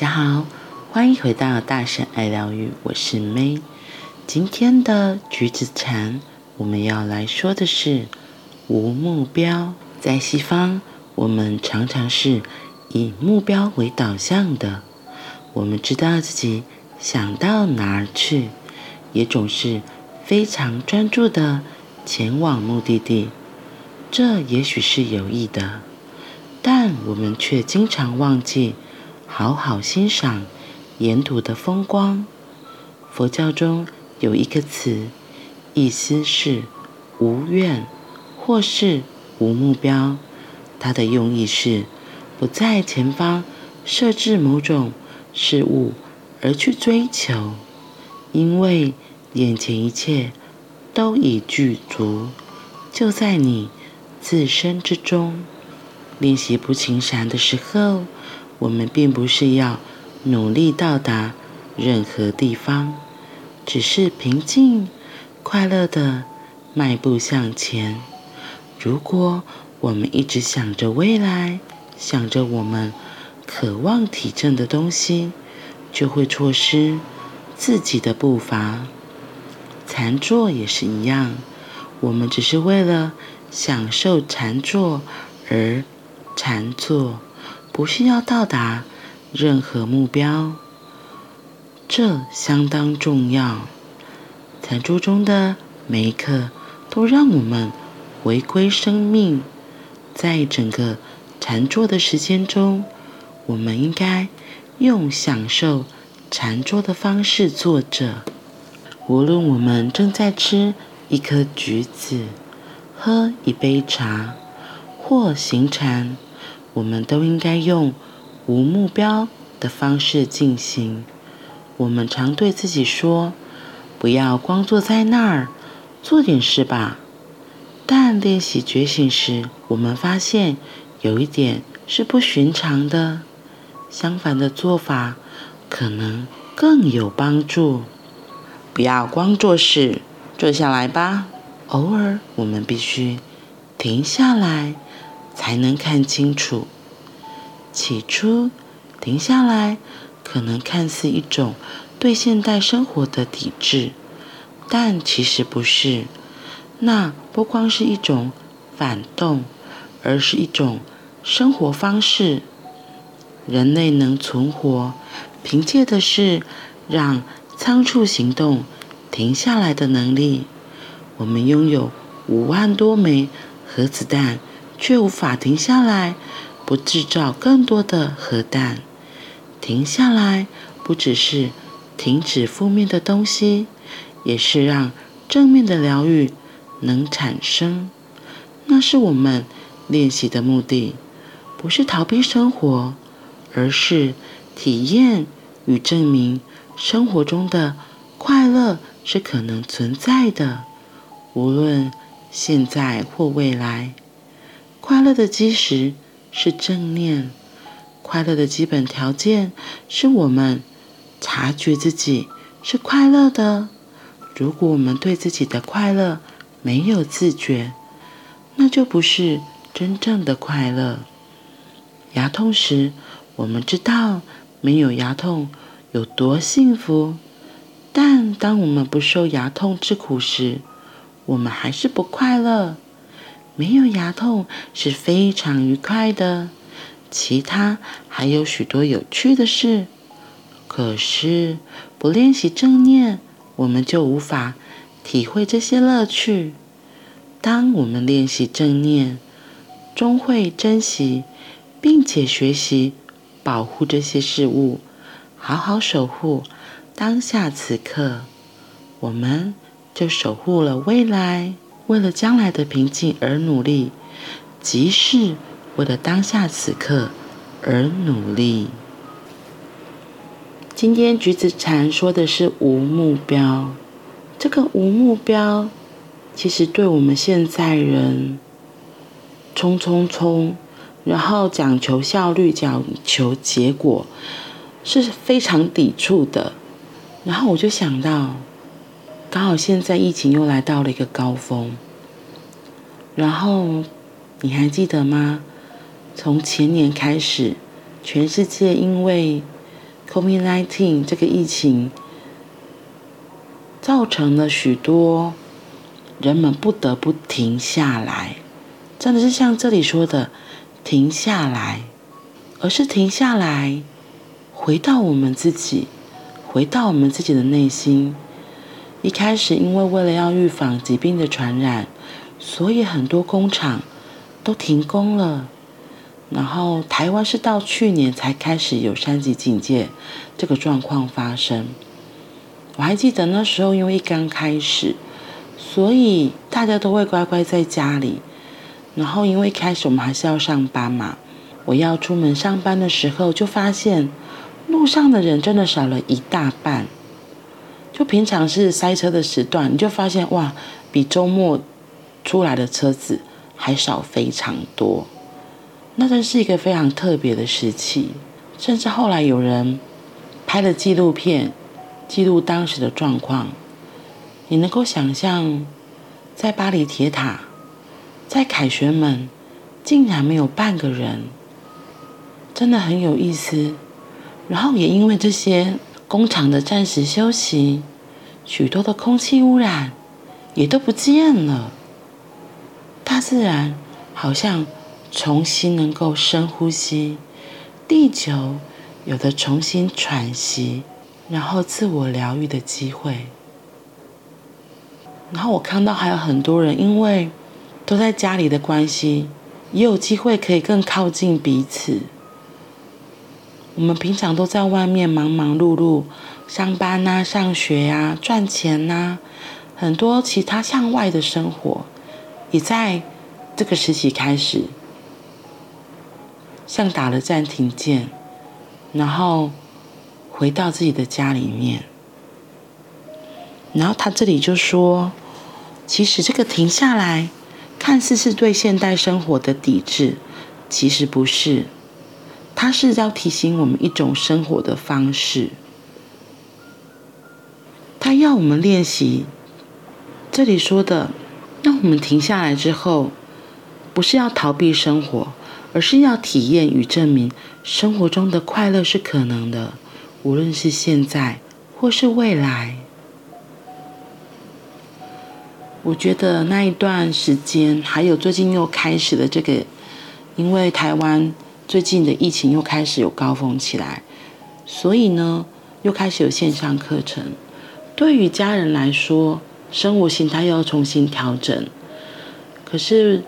大家好，欢迎回到大神爱疗愈，我是 May。今天的橘子禅，我们要来说的是无目标。在西方，我们常常是以目标为导向的，我们知道自己想到哪儿去，也总是非常专注的前往目的地。这也许是有意的，但我们却经常忘记。好好欣赏沿途的风光。佛教中有一个词，意思是无愿，或是无目标。它的用意是不在前方设置某种事物而去追求，因为眼前一切都已具足，就在你自身之中。练习不情禅的时候。我们并不是要努力到达任何地方，只是平静、快乐地迈步向前。如果我们一直想着未来，想着我们渴望体证的东西，就会错失自己的步伐。禅坐也是一样，我们只是为了享受禅坐而禅坐。不是要到达任何目标，这相当重要。禅坐中的每一刻都让我们回归生命。在整个禅坐的时间中，我们应该用享受禅坐的方式坐着。无论我们正在吃一颗橘子、喝一杯茶，或行禅。我们都应该用无目标的方式进行。我们常对自己说：“不要光坐在那儿，做点事吧。”但练习觉醒时，我们发现有一点是不寻常的。相反的做法可能更有帮助。不要光做事，坐下来吧。偶尔，我们必须停下来。才能看清楚。起初，停下来可能看似一种对现代生活的抵制，但其实不是。那不光是一种反动，而是一种生活方式。人类能存活，凭借的是让仓促行动停下来的能力。我们拥有五万多枚核子弹。却无法停下来，不制造更多的核弹。停下来，不只是停止负面的东西，也是让正面的疗愈能产生。那是我们练习的目的，不是逃避生活，而是体验与证明生活中的快乐是可能存在的，无论现在或未来。快乐的基石是正念，快乐的基本条件是我们察觉自己是快乐的。如果我们对自己的快乐没有自觉，那就不是真正的快乐。牙痛时，我们知道没有牙痛有多幸福，但当我们不受牙痛之苦时，我们还是不快乐。没有牙痛是非常愉快的，其他还有许多有趣的事。可是不练习正念，我们就无法体会这些乐趣。当我们练习正念，终会珍惜，并且学习保护这些事物，好好守护当下此刻，我们就守护了未来。为了将来的平静而努力，即是为了当下此刻而努力。今天橘子禅说的是无目标，这个无目标，其实对我们现在人冲冲冲，然后讲求效率、讲求结果，是非常抵触的。然后我就想到。刚好现在疫情又来到了一个高峰，然后你还记得吗？从前年开始，全世界因为 COVID-19 这个疫情造成了许多人们不得不停下来，真的是像这里说的停下来，而是停下来，回到我们自己，回到我们自己的内心。一开始，因为为了要预防疾病的传染，所以很多工厂都停工了。然后，台湾是到去年才开始有三级警戒这个状况发生。我还记得那时候，因为刚开始，所以大家都会乖乖在家里。然后，因为一开始我们还是要上班嘛，我要出门上班的时候，就发现路上的人真的少了一大半。就平常是塞车的时段，你就发现哇，比周末出来的车子还少非常多。那真是一个非常特别的时期。甚至后来有人拍了纪录片，记录当时的状况。你能够想象，在巴黎铁塔，在凯旋门，竟然没有半个人，真的很有意思。然后也因为这些。工厂的暂时休息，许多的空气污染也都不见了。大自然好像重新能够深呼吸，地球有了重新喘息，然后自我疗愈的机会。然后我看到还有很多人，因为都在家里的关系，也有机会可以更靠近彼此。我们平常都在外面忙忙碌碌，上班呐、啊、上学呀、啊、赚钱呐、啊，很多其他向外的生活，也在这个时期开始，像打了暂停键，然后回到自己的家里面。然后他这里就说，其实这个停下来，看似是对现代生活的抵制，其实不是。它是要提醒我们一种生活的方式，它要我们练习。这里说的，让我们停下来之后，不是要逃避生活，而是要体验与证明生活中的快乐是可能的，无论是现在或是未来。我觉得那一段时间，还有最近又开始的这个，因为台湾。最近的疫情又开始有高峰起来，所以呢，又开始有线上课程。对于家人来说，生活形态又要重新调整。可是，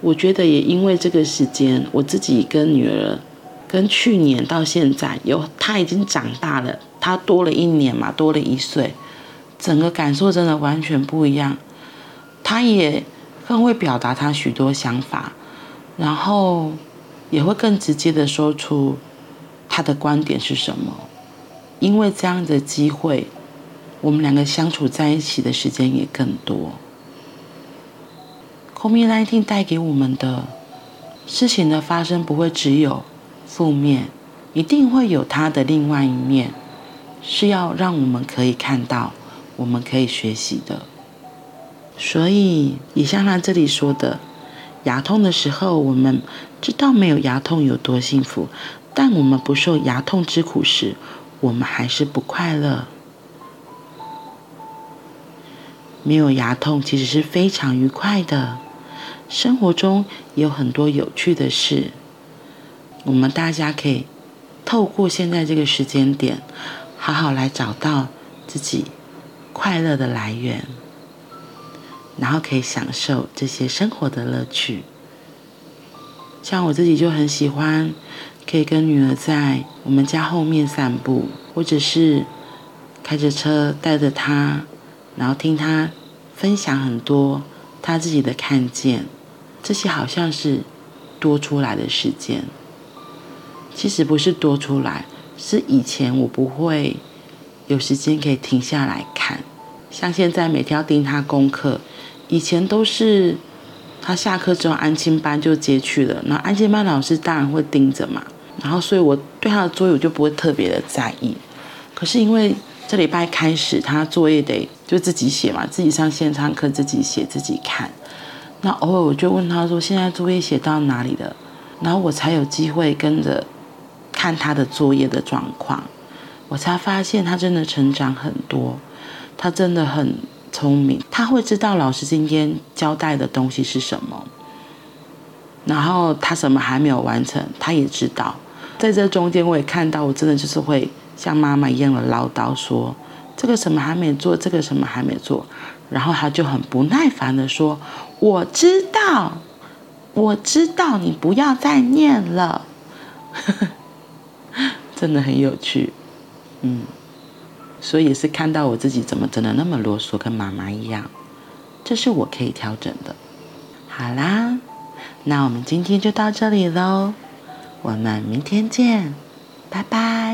我觉得也因为这个时间，我自己跟女儿，跟去年到现在，有她已经长大了，她多了一年嘛，多了一岁，整个感受真的完全不一样。她也更会表达她许多想法，然后。也会更直接的说出他的观点是什么，因为这样的机会，我们两个相处在一起的时间也更多。COVID-19 带给我们的事情的发生不会只有负面，一定会有它的另外一面，是要让我们可以看到，我们可以学习的。所以，也像他这里说的。牙痛的时候，我们知道没有牙痛有多幸福，但我们不受牙痛之苦时，我们还是不快乐。没有牙痛其实是非常愉快的，生活中也有很多有趣的事，我们大家可以透过现在这个时间点，好好来找到自己快乐的来源。然后可以享受这些生活的乐趣，像我自己就很喜欢，可以跟女儿在我们家后面散步，或者是开着车带着她，然后听她分享很多她自己的看见，这些好像是多出来的时间。其实不是多出来，是以前我不会有时间可以停下来看，像现在每天要盯她功课。以前都是他下课之后安亲班就接去了，那安亲班老师当然会盯着嘛，然后所以我对他的作业我就不会特别的在意。可是因为这礼拜开始，他作业得就自己写嘛，自己上线上课自己写自己看。那偶尔我就问他说：“现在作业写到哪里了？”然后我才有机会跟着看他的作业的状况。我才发现他真的成长很多，他真的很聪明，他会知道老师今天交代的东西是什么，然后他什么还没有完成，他也知道。在这中间，我也看到，我真的就是会像妈妈一样的唠叨说，这个什么还没做，这个什么还没做，然后他就很不耐烦的说，我知道，我知道，你不要再念了，真的很有趣。嗯，所以是看到我自己怎么真的那么啰嗦，跟妈妈一样，这是我可以调整的。好啦，那我们今天就到这里喽，我们明天见，拜拜。